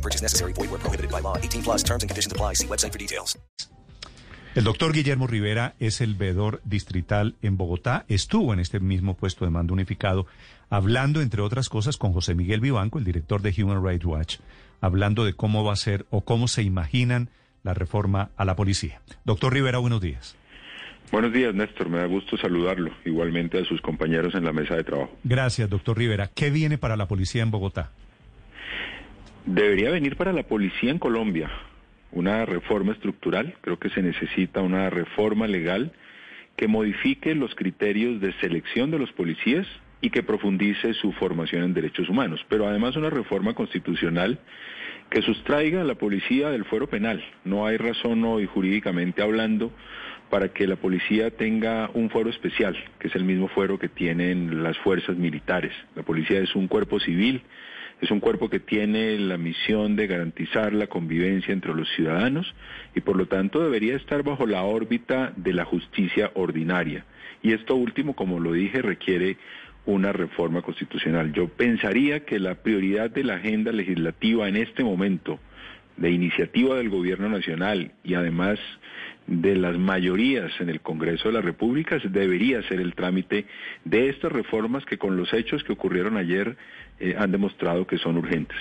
No purchase necessary. Void where prohibited by law. 18 plus terms and conditions apply. See website for details. El doctor Guillermo Rivera es el veedor distrital en Bogotá. Estuvo en este mismo puesto de mando unificado, hablando, entre otras cosas, con José Miguel Vivanco, el director de Human Rights Watch, hablando de cómo va a ser o cómo se imaginan la reforma a la policía. Doctor Rivera, buenos días. Buenos días, Néstor. Me da gusto saludarlo. Igualmente a sus compañeros en la mesa de trabajo. Gracias, doctor Rivera. ¿Qué viene para la policía en Bogotá? Debería venir para la policía en Colombia una reforma estructural. Creo que se necesita una reforma legal que modifique los criterios de selección de los policías y que profundice su formación en derechos humanos. Pero además una reforma constitucional que sustraiga a la policía del fuero penal. No hay razón hoy jurídicamente hablando para que la policía tenga un fuero especial, que es el mismo fuero que tienen las fuerzas militares. La policía es un cuerpo civil es un cuerpo que tiene la misión de garantizar la convivencia entre los ciudadanos y por lo tanto debería estar bajo la órbita de la justicia ordinaria. Y esto último, como lo dije, requiere una reforma constitucional. Yo pensaría que la prioridad de la agenda legislativa en este momento, de iniciativa del Gobierno Nacional y además de las mayorías en el Congreso de la República debería ser el trámite de estas reformas que con los hechos que ocurrieron ayer eh, han demostrado que son urgentes.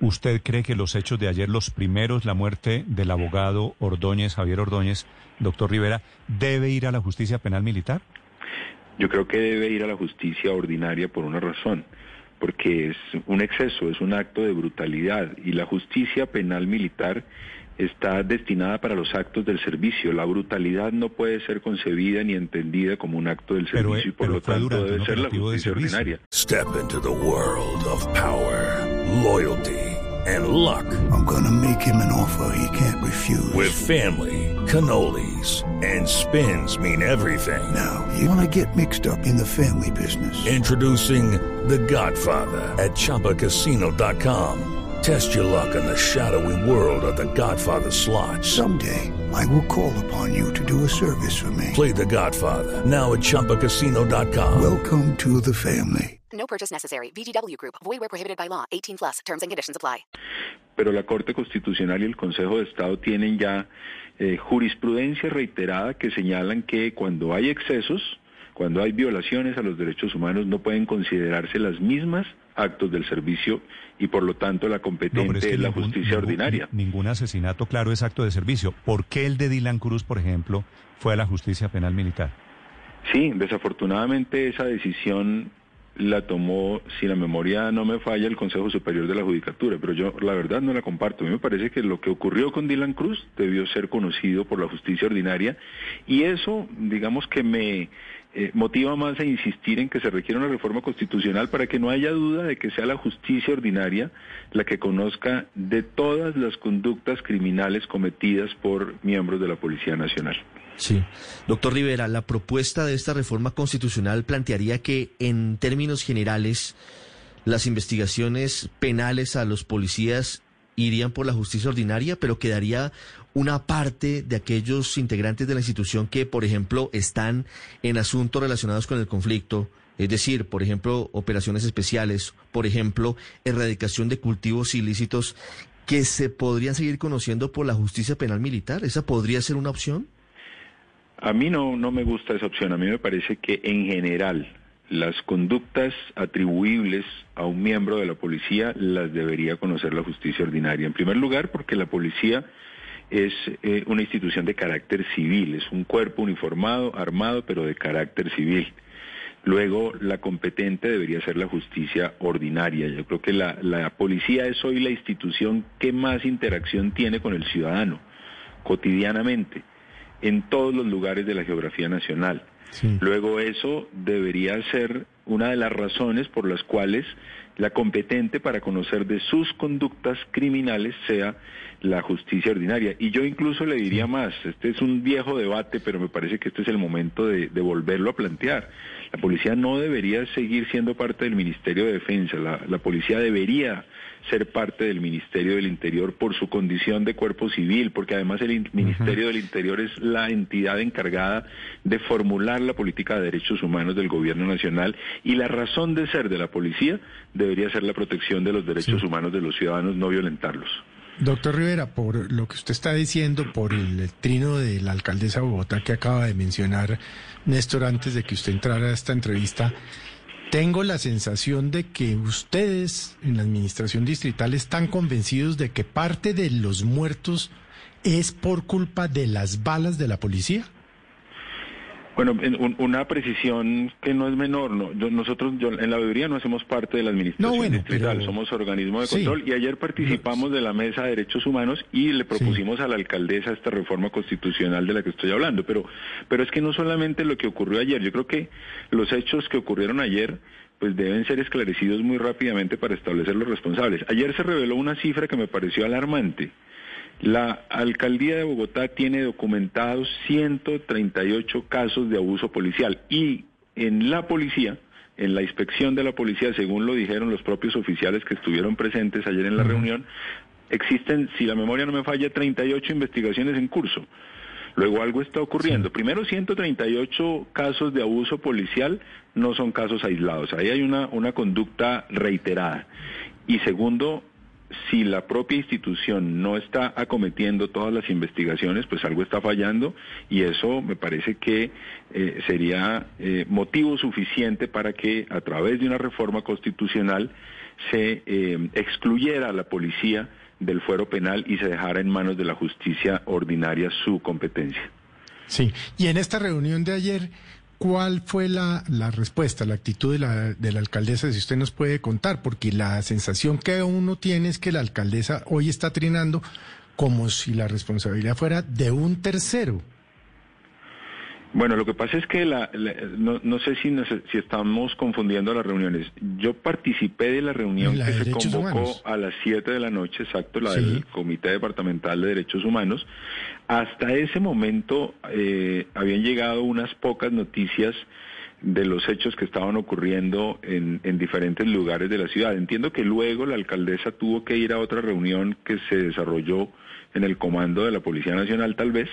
¿Usted cree que los hechos de ayer, los primeros, la muerte del abogado Ordóñez, Javier Ordóñez, doctor Rivera, debe ir a la justicia penal militar? Yo creo que debe ir a la justicia ordinaria por una razón, porque es un exceso, es un acto de brutalidad y la justicia penal militar está destinada para los actos del servicio. La brutalidad no puede ser concebida ni entendida como un acto del Pero, servicio y por lo tanto durante debe ser la justicia ordinaria. Step into the world of power, loyalty, and luck. I'm gonna make him an offer he can't refuse. With family, cannolis, and spins mean everything. Now, you wanna get mixed up in the family business. Introducing The Godfather at ChumbaCasino.com. Test your luck in the shadowy world of The Godfather slot. Someday, I will call upon you to do a service for me. Play The Godfather now at ChumbaCasino.com. Welcome to the family. No purchase necessary. VGW Group. Void where prohibited by law. 18 plus. Terms and conditions apply. Pero la Corte Constitucional y el Consejo de Estado tienen ya eh, jurisprudencia reiterada que señalan que cuando hay excesos, cuando hay violaciones a los derechos humanos, no pueden considerarse las mismas actos del servicio y por lo tanto la No, competente pero es, la ningún- justicia ningún- ordinaria. ni- Ningún asesinato, claro, es acto de servicio. ¿Por qué el de Dylan Cruz, por ejemplo, fue a la justicia penal militar? Sí, desafortunadamente esa decisión la tomó, si la memoria no me falla, el Consejo Superior de la Judicatura, pero yo la verdad no la comparto. A mí me parece que lo que ocurrió con Dylan Cruz debió ser conocido por la justicia ordinaria y eso, digamos que me eh, motiva más a insistir en que se requiere una reforma constitucional para que no haya duda de que sea la justicia ordinaria la que conozca de todas las conductas criminales cometidas por miembros de la Policía Nacional. Sí. Doctor Rivera, la propuesta de esta reforma constitucional plantearía que, en términos generales, las investigaciones penales a los policías irían por la justicia ordinaria, pero quedaría una parte de aquellos integrantes de la institución que, por ejemplo, están en asuntos relacionados con el conflicto, es decir, por ejemplo, operaciones especiales, por ejemplo, erradicación de cultivos ilícitos, que se podrían seguir conociendo por la justicia penal militar. ¿Esa podría ser una opción? A mí no, no me gusta esa opción. A mí me parece que en general las conductas atribuibles a un miembro de la policía las debería conocer la justicia ordinaria. En primer lugar, porque la policía es eh, una institución de carácter civil, es un cuerpo uniformado, armado, pero de carácter civil. Luego, la competente debería ser la justicia ordinaria. Yo creo que la, la policía es hoy la institución que más interacción tiene con el ciudadano, cotidianamente, en todos los lugares de la geografía nacional. Luego eso debería ser una de las razones por las cuales la competente para conocer de sus conductas criminales sea la justicia ordinaria. Y yo incluso le diría más, este es un viejo debate, pero me parece que este es el momento de, de volverlo a plantear. La policía no debería seguir siendo parte del Ministerio de Defensa, la, la policía debería ser parte del Ministerio del Interior por su condición de cuerpo civil, porque además el in- Ministerio del Interior es la entidad encargada de formular la política de derechos humanos del gobierno nacional y la razón de ser de la policía debería ser la protección de los derechos humanos de los ciudadanos, no violentarlos. Doctor Rivera, por lo que usted está diciendo, por el trino de la alcaldesa de Bogotá que acaba de mencionar Néstor antes de que usted entrara a esta entrevista, tengo la sensación de que ustedes en la administración distrital están convencidos de que parte de los muertos es por culpa de las balas de la policía. Bueno, en un- una precisión que no es menor. No, Yo- nosotros yo, en la veeduría no hacemos parte de la administración No, bueno, distrital, pero- somos organismo de Sí. control y ayer participamos de la mesa de derechos humanos y le propusimos a la alcaldesa esta reforma constitucional de la que estoy hablando. Pero, pero es que no solamente lo que ocurrió ayer, yo creo que los hechos que ocurrieron ayer pues deben ser esclarecidos muy rápidamente para establecer los responsables. Ayer se reveló una cifra que me pareció alarmante. La alcaldía de Bogotá tiene documentados 138 casos de abuso policial y en la policía, en la inspección de la policía, según lo dijeron los propios oficiales que estuvieron presentes ayer en la reunión, existen, si la memoria no me falla, 38 investigaciones en curso. Luego algo está ocurriendo. Primero, 138 casos de abuso policial no son casos aislados. Ahí hay una, una conducta reiterada. Y segundo, si la propia institución no está acometiendo todas las investigaciones, pues algo está fallando y eso me parece que eh, sería eh, motivo suficiente para que a través de una reforma constitucional se eh, excluyera a la policía del fuero penal y se dejara en manos de la justicia ordinaria su competencia. Sí, y en esta reunión de ayer, ¿cuál fue la, la respuesta, la actitud de la, de la alcaldesa, si usted nos puede contar? Porque la sensación que uno tiene es que la alcaldesa hoy está trinando como si la responsabilidad fuera de un tercero. Bueno, lo que pasa es que la, la- no, no sé si, nos- si estamos confundiendo las reuniones. Yo participé de la reunión La que de se convocó Humanos. a las 7 de la noche, exacto, la Sí. del Comité Departamental de Derechos Humanos. Hasta ese momento eh, habían llegado unas pocas noticias de los hechos que estaban ocurriendo en, en diferentes lugares de la ciudad. Entiendo que luego la alcaldesa tuvo que ir a otra reunión que se desarrolló en el comando de la Policía Nacional, tal vez.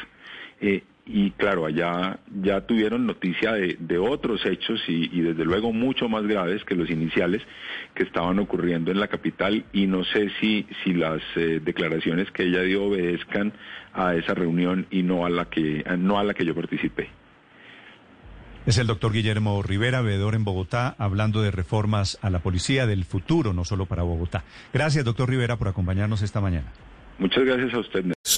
Eh, y claro, allá ya tuvieron noticia de, de otros hechos y, y desde luego mucho más graves que los iniciales que estaban ocurriendo en la capital y no sé si, si las eh, declaraciones que ella dio obedezcan a esa reunión y no a la que, no a la que yo participé. Es el doctor Guillermo Rivera, veedor en Bogotá, hablando de reformas a la policía del futuro, no solo para Bogotá. Gracias, doctor Rivera, por acompañarnos esta mañana. Muchas gracias a usted.